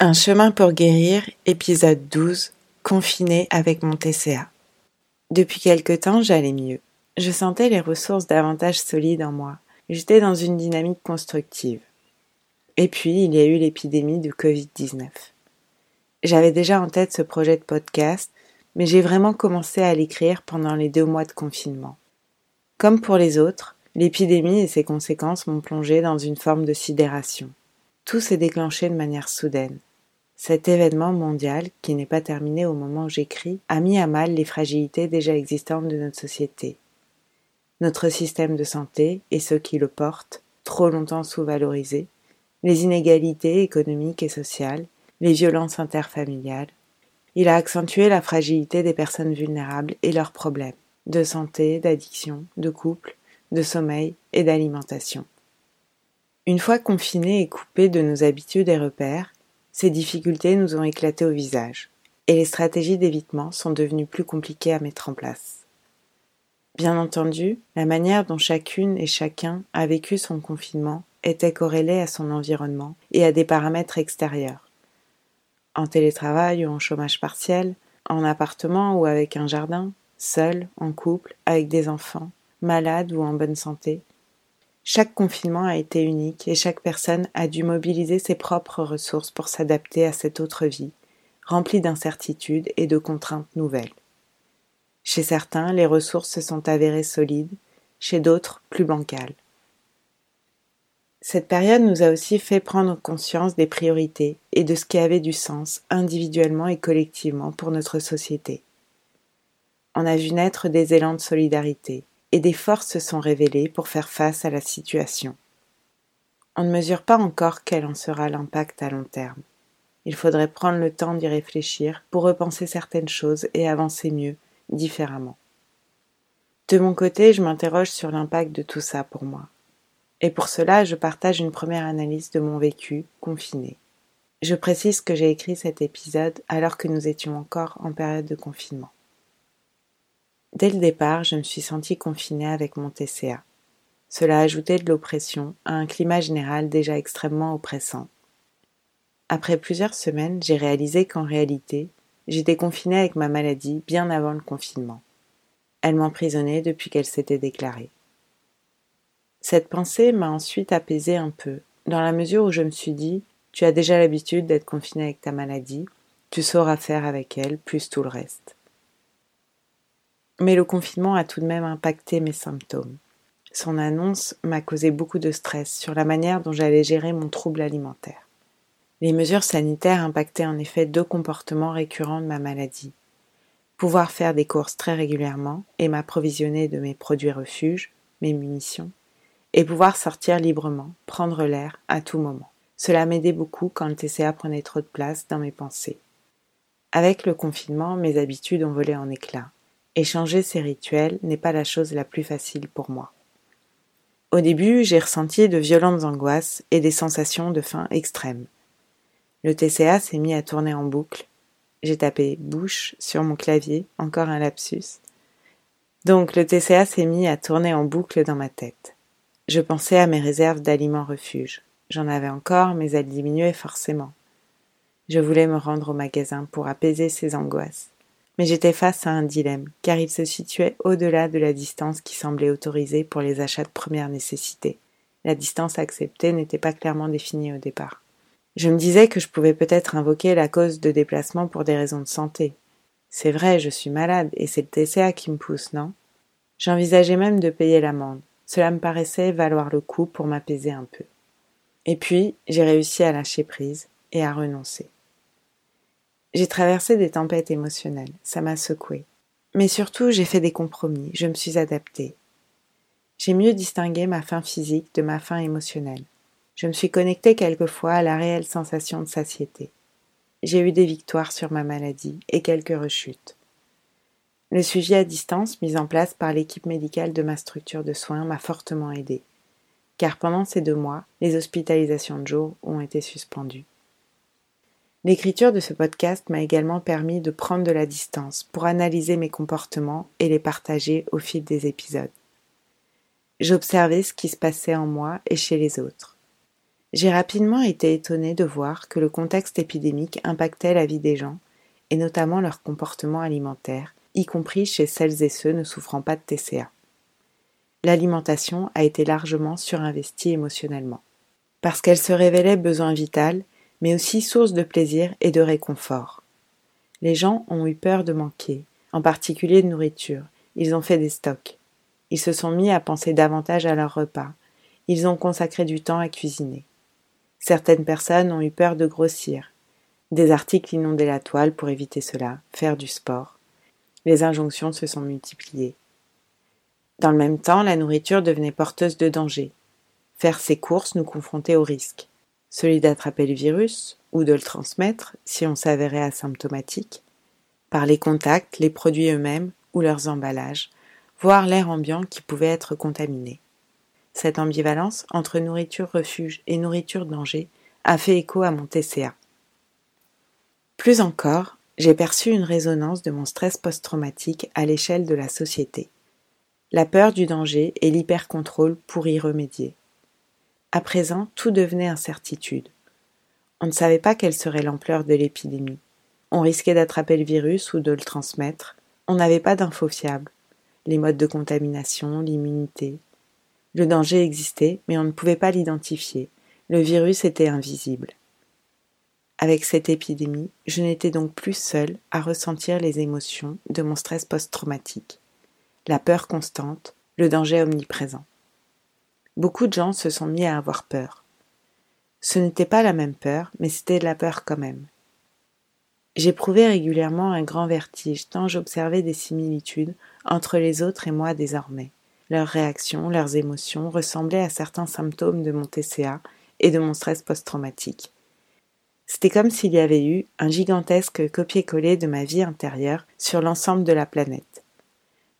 Un chemin pour guérir, épisode 12, confiné avec mon TCA. Depuis quelque temps, j'allais mieux. Je sentais les ressources davantage solides en moi. J'étais dans une dynamique constructive. Et puis, il y a eu l'épidémie de Covid-19. J'avais déjà en tête ce projet de podcast, mais j'ai vraiment commencé à l'écrire pendant les deux mois de confinement. Comme pour les autres, l'épidémie et ses conséquences m'ont plongé dans une forme de sidération. Tout s'est déclenché de manière soudaine. Cet événement mondial, qui n'est pas terminé au moment où j'écris, a mis à mal les fragilités déjà existantes de notre société. Notre système de santé et ceux qui le portent, trop longtemps sous-valorisés, les inégalités économiques et sociales, les violences interfamiliales. Il a accentué la fragilité des personnes vulnérables et leurs problèmes de santé, d'addiction, de couple, de sommeil et d'alimentation. Une fois confinés et coupés de nos habitudes et repères, ces difficultés nous ont éclaté au visage, et les stratégies d'évitement sont devenues plus compliquées à mettre en place. Bien entendu, la manière dont chacune et chacun a vécu son confinement était corrélée à son environnement et à des paramètres extérieurs. En télétravail ou en chômage partiel, en appartement ou avec un jardin, seul, en couple, avec des enfants, malade ou en bonne santé, chaque confinement a été unique et chaque personne a dû mobiliser ses propres ressources pour s'adapter à cette autre vie, remplie d'incertitudes et de contraintes nouvelles. Chez certains, les ressources se sont avérées solides, chez d'autres plus bancales. Cette période nous a aussi fait prendre conscience des priorités et de ce qui avait du sens individuellement et collectivement pour notre société. On a vu naître des élans de solidarité, et des forces se sont révélées pour faire face à la situation. On ne mesure pas encore quel en sera l'impact à long terme. Il faudrait prendre le temps d'y réfléchir pour repenser certaines choses et avancer mieux, différemment. De mon côté, je m'interroge sur l'impact de tout ça pour moi. Et pour cela, je partage une première analyse de mon vécu confiné. Je précise que j'ai écrit cet épisode alors que nous étions encore en période de confinement. Dès le départ, je me suis sentie confinée avec mon TCA. Cela ajoutait de l'oppression à un climat général déjà extrêmement oppressant. Après plusieurs semaines, j'ai réalisé qu'en réalité, j'étais confinée avec ma maladie bien avant le confinement. Elle m'emprisonnait depuis qu'elle s'était déclarée. Cette pensée m'a ensuite apaisée un peu, dans la mesure où je me suis dit Tu as déjà l'habitude d'être confinée avec ta maladie, tu sauras faire avec elle, plus tout le reste. Mais le confinement a tout de même impacté mes symptômes. Son annonce m'a causé beaucoup de stress sur la manière dont j'allais gérer mon trouble alimentaire. Les mesures sanitaires impactaient en effet deux comportements récurrents de ma maladie. Pouvoir faire des courses très régulièrement et m'approvisionner de mes produits refuges, mes munitions, et pouvoir sortir librement, prendre l'air à tout moment. Cela m'aidait beaucoup quand le TCA prenait trop de place dans mes pensées. Avec le confinement, mes habitudes ont volé en éclats. Échanger ces rituels n'est pas la chose la plus facile pour moi. Au début, j'ai ressenti de violentes angoisses et des sensations de faim extrêmes. Le TCA s'est mis à tourner en boucle. J'ai tapé bouche sur mon clavier, encore un lapsus. Donc le TCA s'est mis à tourner en boucle dans ma tête. Je pensais à mes réserves d'aliments refuge. J'en avais encore, mais elles diminuaient forcément. Je voulais me rendre au magasin pour apaiser ces angoisses. Mais j'étais face à un dilemme, car il se situait au-delà de la distance qui semblait autorisée pour les achats de première nécessité. La distance acceptée n'était pas clairement définie au départ. Je me disais que je pouvais peut-être invoquer la cause de déplacement pour des raisons de santé. C'est vrai, je suis malade, et c'est le TCA qui me pousse, non? J'envisageais même de payer l'amende. Cela me paraissait valoir le coup pour m'apaiser un peu. Et puis, j'ai réussi à lâcher prise et à renoncer. J'ai traversé des tempêtes émotionnelles, ça m'a secoué. Mais surtout, j'ai fait des compromis, je me suis adaptée. J'ai mieux distingué ma faim physique de ma faim émotionnelle. Je me suis connectée quelquefois à la réelle sensation de satiété. J'ai eu des victoires sur ma maladie et quelques rechutes. Le suivi à distance mis en place par l'équipe médicale de ma structure de soins m'a fortement aidé, car pendant ces deux mois, les hospitalisations de jour ont été suspendues. L'écriture de ce podcast m'a également permis de prendre de la distance pour analyser mes comportements et les partager au fil des épisodes. J'observais ce qui se passait en moi et chez les autres. J'ai rapidement été étonnée de voir que le contexte épidémique impactait la vie des gens, et notamment leur comportement alimentaire, y compris chez celles et ceux ne souffrant pas de TCA. L'alimentation a été largement surinvestie émotionnellement, parce qu'elle se révélait besoin vital, mais aussi source de plaisir et de réconfort. Les gens ont eu peur de manquer, en particulier de nourriture, ils ont fait des stocks. Ils se sont mis à penser davantage à leur repas, ils ont consacré du temps à cuisiner. Certaines personnes ont eu peur de grossir. Des articles inondaient la toile pour éviter cela, faire du sport. Les injonctions se sont multipliées. Dans le même temps, la nourriture devenait porteuse de danger. Faire ses courses nous confrontait au risque. Celui d'attraper le virus ou de le transmettre si on s'avérait asymptomatique, par les contacts, les produits eux-mêmes ou leurs emballages, voire l'air ambiant qui pouvait être contaminé. Cette ambivalence entre nourriture refuge et nourriture danger a fait écho à mon TCA. Plus encore, j'ai perçu une résonance de mon stress post-traumatique à l'échelle de la société. La peur du danger et l'hypercontrôle pour y remédier. À présent, tout devenait incertitude. On ne savait pas quelle serait l'ampleur de l'épidémie. On risquait d'attraper le virus ou de le transmettre. On n'avait pas d'infos fiables. Les modes de contamination, l'immunité, le danger existait, mais on ne pouvait pas l'identifier. Le virus était invisible. Avec cette épidémie, je n'étais donc plus seule à ressentir les émotions de mon stress post-traumatique. La peur constante, le danger omniprésent. Beaucoup de gens se sont mis à avoir peur. Ce n'était pas la même peur, mais c'était de la peur quand même. J'éprouvais régulièrement un grand vertige tant j'observais des similitudes entre les autres et moi désormais. Leurs réactions, leurs émotions ressemblaient à certains symptômes de mon TCA et de mon stress post-traumatique. C'était comme s'il y avait eu un gigantesque copier-coller de ma vie intérieure sur l'ensemble de la planète.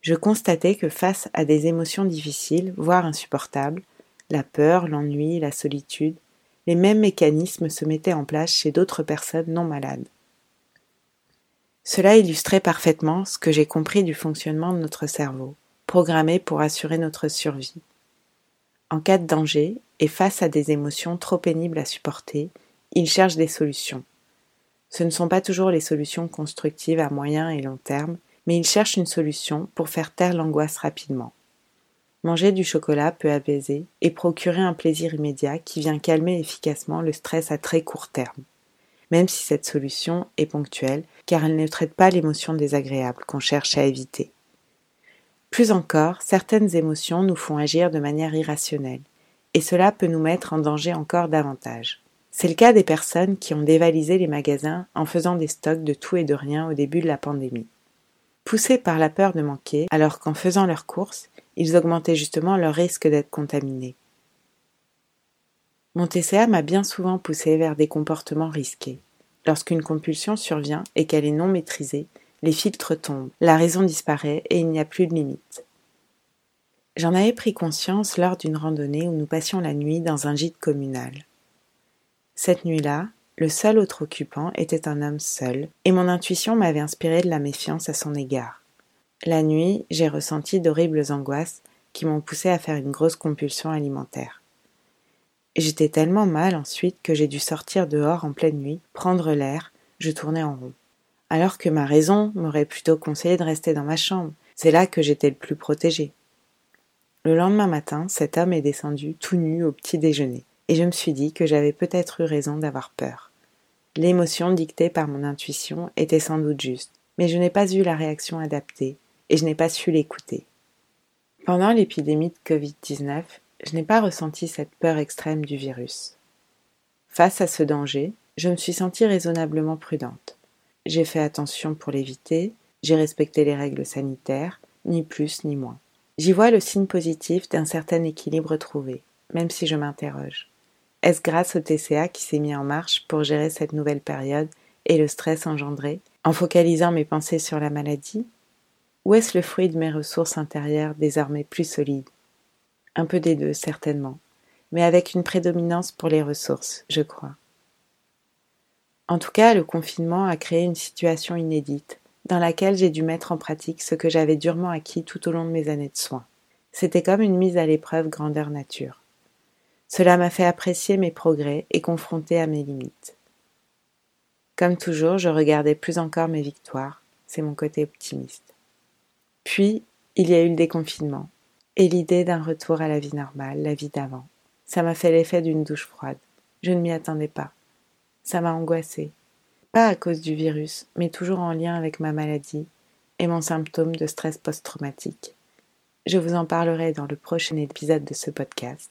Je constatais que face à des émotions difficiles, voire insupportables, la peur, l'ennui, la solitude, les mêmes mécanismes se mettaient en place chez d'autres personnes non malades. Cela illustrait parfaitement ce que j'ai compris du fonctionnement de notre cerveau programmés pour assurer notre survie. En cas de danger et face à des émotions trop pénibles à supporter, ils cherchent des solutions. Ce ne sont pas toujours les solutions constructives à moyen et long terme, mais ils cherchent une solution pour faire taire l'angoisse rapidement. Manger du chocolat peut apaiser et procurer un plaisir immédiat qui vient calmer efficacement le stress à très court terme, même si cette solution est ponctuelle car elle ne traite pas l'émotion désagréable qu'on cherche à éviter. Plus encore, certaines émotions nous font agir de manière irrationnelle, et cela peut nous mettre en danger encore davantage. C'est le cas des personnes qui ont dévalisé les magasins en faisant des stocks de tout et de rien au début de la pandémie. Poussés par la peur de manquer, alors qu'en faisant leurs courses, ils augmentaient justement leur risque d'être contaminés. Mon TCA m'a bien souvent poussé vers des comportements risqués. Lorsqu'une compulsion survient et qu'elle est non maîtrisée, les filtres tombent, la raison disparaît et il n'y a plus de limite. J'en avais pris conscience lors d'une randonnée où nous passions la nuit dans un gîte communal. Cette nuit-là, le seul autre occupant était un homme seul, et mon intuition m'avait inspiré de la méfiance à son égard. La nuit, j'ai ressenti d'horribles angoisses qui m'ont poussé à faire une grosse compulsion alimentaire. J'étais tellement mal ensuite que j'ai dû sortir dehors en pleine nuit, prendre l'air, je tournais en rond alors que ma raison m'aurait plutôt conseillé de rester dans ma chambre. C'est là que j'étais le plus protégé. Le lendemain matin, cet homme est descendu tout nu au petit déjeuner, et je me suis dit que j'avais peut-être eu raison d'avoir peur. L'émotion dictée par mon intuition était sans doute juste, mais je n'ai pas eu la réaction adaptée, et je n'ai pas su l'écouter. Pendant l'épidémie de Covid-19, je n'ai pas ressenti cette peur extrême du virus. Face à ce danger, je me suis sentie raisonnablement prudente j'ai fait attention pour l'éviter, j'ai respecté les règles sanitaires, ni plus ni moins. J'y vois le signe positif d'un certain équilibre trouvé, même si je m'interroge. Est-ce grâce au TCA qui s'est mis en marche pour gérer cette nouvelle période et le stress engendré, en focalisant mes pensées sur la maladie? Ou est-ce le fruit de mes ressources intérieures désormais plus solides? Un peu des deux, certainement, mais avec une prédominance pour les ressources, je crois. En tout cas, le confinement a créé une situation inédite, dans laquelle j'ai dû mettre en pratique ce que j'avais durement acquis tout au long de mes années de soins. C'était comme une mise à l'épreuve grandeur nature. Cela m'a fait apprécier mes progrès et confronter à mes limites. Comme toujours, je regardais plus encore mes victoires, c'est mon côté optimiste. Puis, il y a eu le déconfinement, et l'idée d'un retour à la vie normale, la vie d'avant. Ça m'a fait l'effet d'une douche froide. Je ne m'y attendais pas. Ça m'a angoissée. Pas à cause du virus, mais toujours en lien avec ma maladie et mon symptôme de stress post-traumatique. Je vous en parlerai dans le prochain épisode de ce podcast.